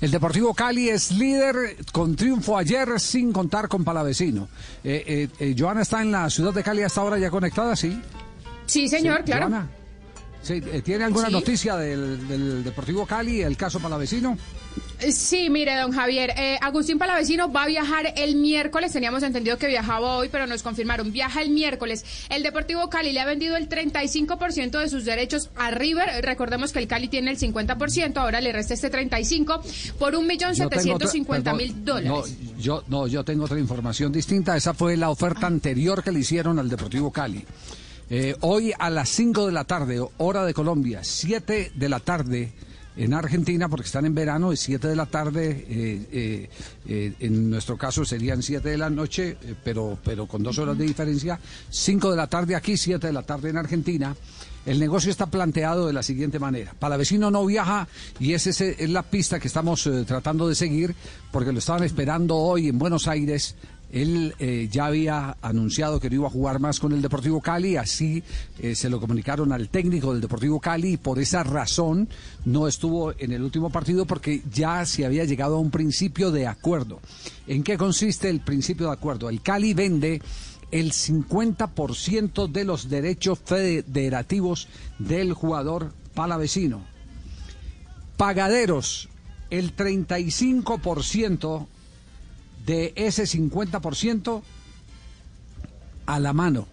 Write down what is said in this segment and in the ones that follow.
El Deportivo Cali es líder con triunfo ayer sin contar con Palavecino. Eh, eh, eh, Joana está en la ciudad de Cali hasta ahora ya conectada, ¿sí? Sí, señor, claro. Joana. Sí, eh, ¿Tiene alguna Sí. noticia del, del Deportivo Cali, el caso Palavecino? Sí, mire, don Javier, eh, Agustín Palavecino va a viajar el miércoles. Teníamos entendido que viajaba hoy, pero nos confirmaron. Viaja el miércoles. El Deportivo Cali le ha vendido el 35% de sus derechos a River. Recordemos que el Cali tiene el 50%, ahora le resta este 35% por un millón Yo tengo otra- 750 mil perdón, dólares. No yo, no, yo tengo otra información distinta. Esa fue la oferta anterior que le hicieron al Deportivo Cali. Eh, hoy a las 5 de la tarde, hora de Colombia, 7 de la tarde en Argentina, porque están en verano, es 7 de la tarde, eh, eh, en nuestro caso serían 7 de la noche, pero, pero con dos horas de diferencia, 5 de la tarde aquí, 7 de la tarde en Argentina. El negocio está planteado de la siguiente manera. Palavecino no viaja y esa es, es la pista que estamos eh, tratando de seguir porque lo estaban esperando hoy en Buenos Aires. Él eh, ya había anunciado que no iba a jugar más con el Deportivo Cali, así eh, se lo comunicaron al técnico del Deportivo Cali y por esa razón no estuvo en el último partido porque ya se había llegado a un principio de acuerdo. ¿En qué consiste el principio de acuerdo? El Cali vende el 50% de los derechos federativos del jugador palavecino. Pagaderos, el 35% de ese 50% a la mano.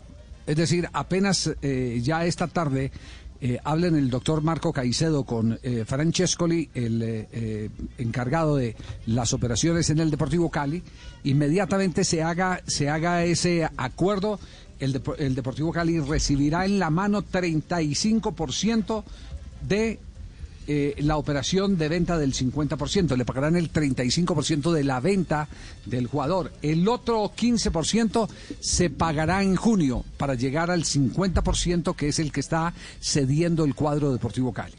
Es decir, apenas eh, ya esta tarde eh, hablen el doctor Marco Caicedo con eh, Francescoli, el encargado de las operaciones en el Deportivo Cali, inmediatamente se haga, se haga ese acuerdo, el Deportivo Cali recibirá en la mano 35% de eh, la operación de venta del 50%, le pagarán el 35% de la venta del jugador. El otro 15% se pagará en junio para llegar al 50% que es el que está cediendo el cuadro Deportivo Cali.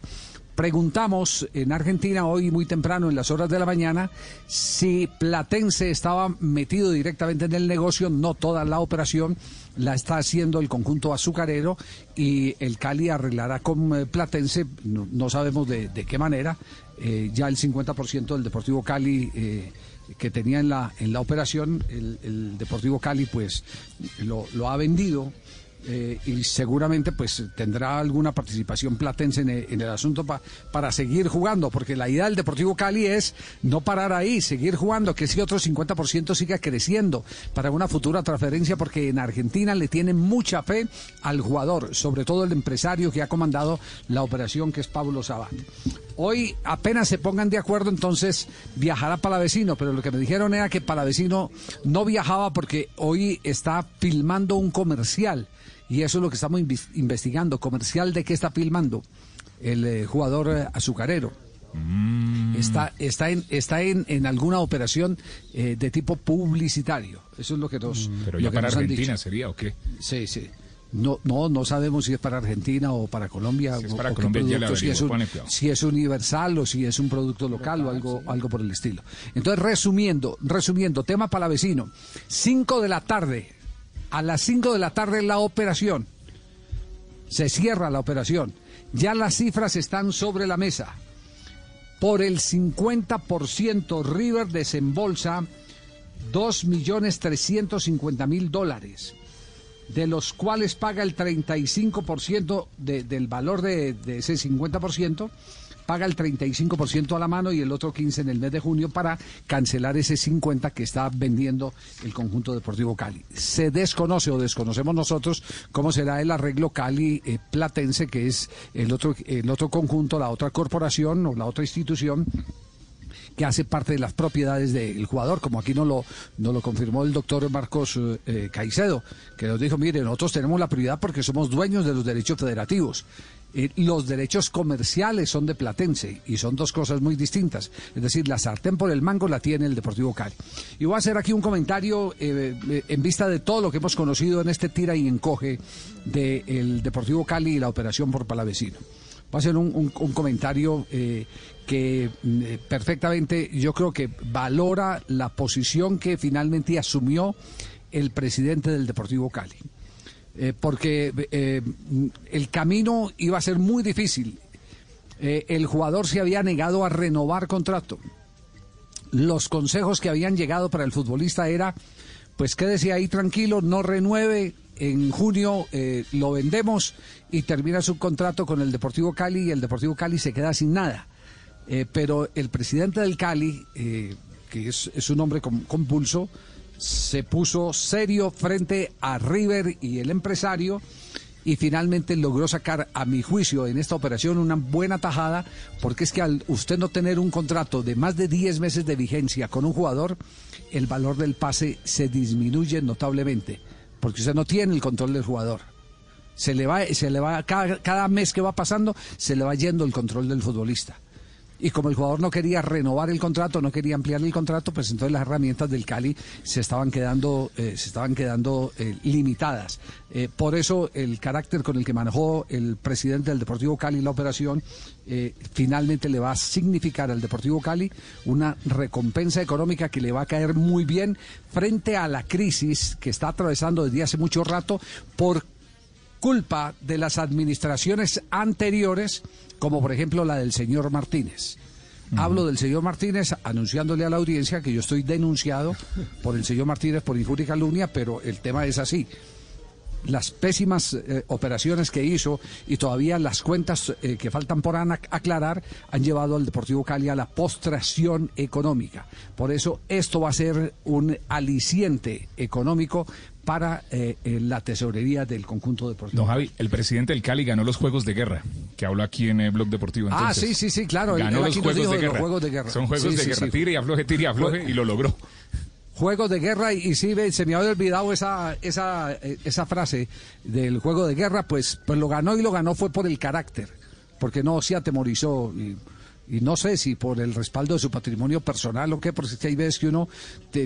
Preguntamos en Argentina hoy muy temprano en las horas de la mañana si Platense estaba metido directamente en el negocio, no toda la operación la está haciendo el conjunto azucarero y el Cali arreglará con eh, Platense, no, sabemos de, de qué manera, eh, ya el 50% del Deportivo Cali eh, que tenía en la, en la operación, el, el Deportivo Cali pues lo ha vendido eh, y seguramente pues tendrá alguna participación platense en el, en el asunto pa- para seguir jugando, porque la idea del Deportivo Cali es no parar ahí, seguir jugando, que ese otro 50% siga creciendo para una futura transferencia, porque en Argentina le tienen mucha fe al jugador, sobre todo el empresario que ha comandado la operación, que es Pablo Sabat. Hoy apenas se pongan de acuerdo, entonces viajará Palavecino, pero lo que me dijeron era que Palavecino no viajaba porque hoy está filmando un comercial y eso es lo que estamos investigando. ¿Comercial de qué está filmando? El eh, jugador eh, azucarero. Está, está, en, está en, en alguna operación eh, de tipo publicitario. Eso es lo que nos, Pero lo ya para Argentina dicho. sería, ¿o qué? Sí, sí. No, no, no sabemos si es para Argentina o para Colombia. Si es o- para o qué Colombia, ya le producto, si, es un- si es universal o si es un producto local o algo, algo por el estilo. Entonces, resumiendo, resumiendo, tema palavecino. 5 de la tarde, a las 5 de la tarde la operación. Se cierra la operación. Ya las cifras están sobre la mesa. Por el 50% River desembolsa 2.350.000 dólares de los cuales paga el 35% de- del valor de, de ese 50%, paga el 35% a la mano y el otro 15% en el mes de junio para cancelar ese 50% que está vendiendo el conjunto deportivo Cali. Se desconoce o desconocemos nosotros cómo será el arreglo Cali eh, Platense, que es el otro, el otro conjunto, la otra corporación o la otra institución que hace parte de las propiedades del jugador, como aquí nos lo, lo confirmó el doctor Marcos eh, eh, Caicedo, que nos dijo, mire, nosotros tenemos la prioridad porque somos dueños de los derechos federativos. Eh, los derechos comerciales son de Platense y son dos cosas muy distintas. Es decir, la sartén por el mango la tiene el Deportivo Cali. Y voy a hacer aquí un comentario en vista de todo lo que hemos conocido en este tira y encoge del Deportivo Cali y la operación por Palavecino. Voy a hacer un, comentario que mm, perfectamente yo creo que valora la posición que finalmente asumió el presidente del Deportivo Cali. Eh, porque eh, el camino iba a ser muy difícil. Eh, el jugador se había negado a renovar contrato. Los consejos que habían llegado para el futbolista era, pues quédese ahí tranquilo, no renueve, en junio lo vendemos y termina su contrato con el Deportivo Cali y el Deportivo Cali se queda sin nada. pero el presidente del Cali, que es, un hombre con, con pulso, se puso serio frente a River y el empresario y finalmente logró sacar, a mi juicio, en esta operación una buena tajada, porque es que al usted no tener un contrato de más de 10 meses de vigencia con un jugador, el valor del pase se disminuye notablemente, porque usted no tiene el control del jugador. Se le va, se le va cada, cada mes que va pasando, se le va yendo el control del futbolista y como el jugador no quería renovar el contrato, no quería ampliar el contrato, pues entonces las herramientas del Cali se estaban quedando, eh, se estaban quedando eh, limitadas. Eh, por eso el carácter con el que manejó el presidente del Deportivo Cali la operación finalmente le va a significar al Deportivo Cali una recompensa económica que le va a caer muy bien frente a la crisis que está atravesando desde hace mucho rato por culpa de las administraciones anteriores como por ejemplo la del señor Martínez. Hablo del señor Martínez anunciándole a la audiencia que yo estoy denunciado por el señor Martínez por injuria y calumnia, pero el tema es así las pésimas eh, operaciones que hizo y todavía las cuentas eh, que faltan por aclarar han llevado al Deportivo Cali a la postración económica. Por eso esto va a ser un aliciente económico para eh, la tesorería del conjunto deportivo. Don Javi, el presidente del Cali ganó los Juegos de Guerra, que habló aquí en el Blog Deportivo. ah, sí, sí, sí, claro. Ganó los, juegos de, guerra. Son Juegos de Guerra. Tire y afloje, tire y afloje, y lo logró juegos de guerra y, sí se me había olvidado esa esa eh, esa frase del juego de guerra pues pues lo ganó y lo ganó fue por el carácter porque no se atemorizó y, no sé si por el respaldo de su patrimonio personal o qué, porque que hay veces que uno,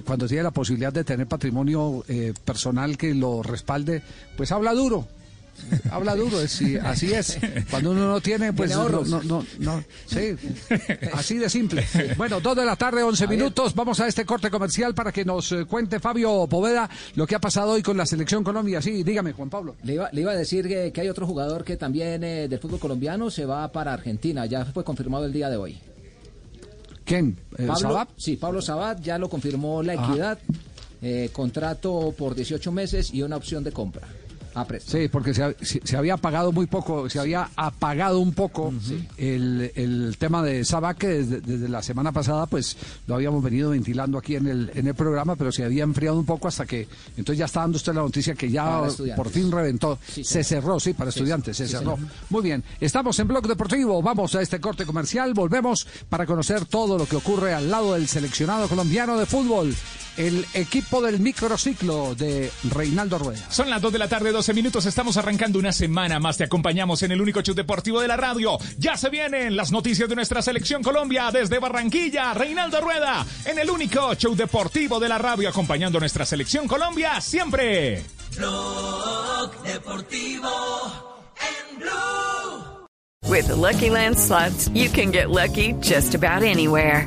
cuando tiene la posibilidad de tener patrimonio eh, personal que lo respalde, pues habla duro. Habla duro, así es. Cuando uno no tiene, pues no, no, no, sí, así de simple. Bueno, dos de la tarde, once minutos. Vamos a este corte comercial para que nos eh, cuente Fabio Poveda lo que ha pasado hoy con la selección Colombia. Sí, dígame, Juan Pablo. Le iba, le iba a decir que, hay otro jugador que también eh, del fútbol colombiano se va para Argentina. Ya fue confirmado el día de hoy. ¿Quién? Eh, Pablo, Sí, Pablo Sabat ya lo confirmó la equidad. contrato por 18 meses y una opción de compra. Sí, porque se, había apagado muy poco, se había apagado un poco el, tema de Sabac, que desde, la semana pasada pues lo habíamos venido ventilando aquí en el, en el programa, pero se había enfriado un poco hasta que entonces ya está dando usted la noticia que ya por fin reventó. se cerró, sí, para estudiantes, se cerró. Muy bien, estamos en Blog Deportivo, vamos a este corte comercial, volvemos para conocer todo lo que ocurre al lado del seleccionado colombiano de fútbol el equipo del microciclo de Reinaldo Rueda. Son las 2 de la tarde, 12 minutos. Estamos arrancando una semana más. Te acompañamos en el único show deportivo de la radio. Ya se vienen las noticias de nuestra selección Colombia desde Barranquilla. Reinaldo Rueda en el único show deportivo de la radio, acompañando a nuestra selección Colombia siempre. Blog deportivo en Blue. With Lucky Land slots, you can get lucky just about anywhere.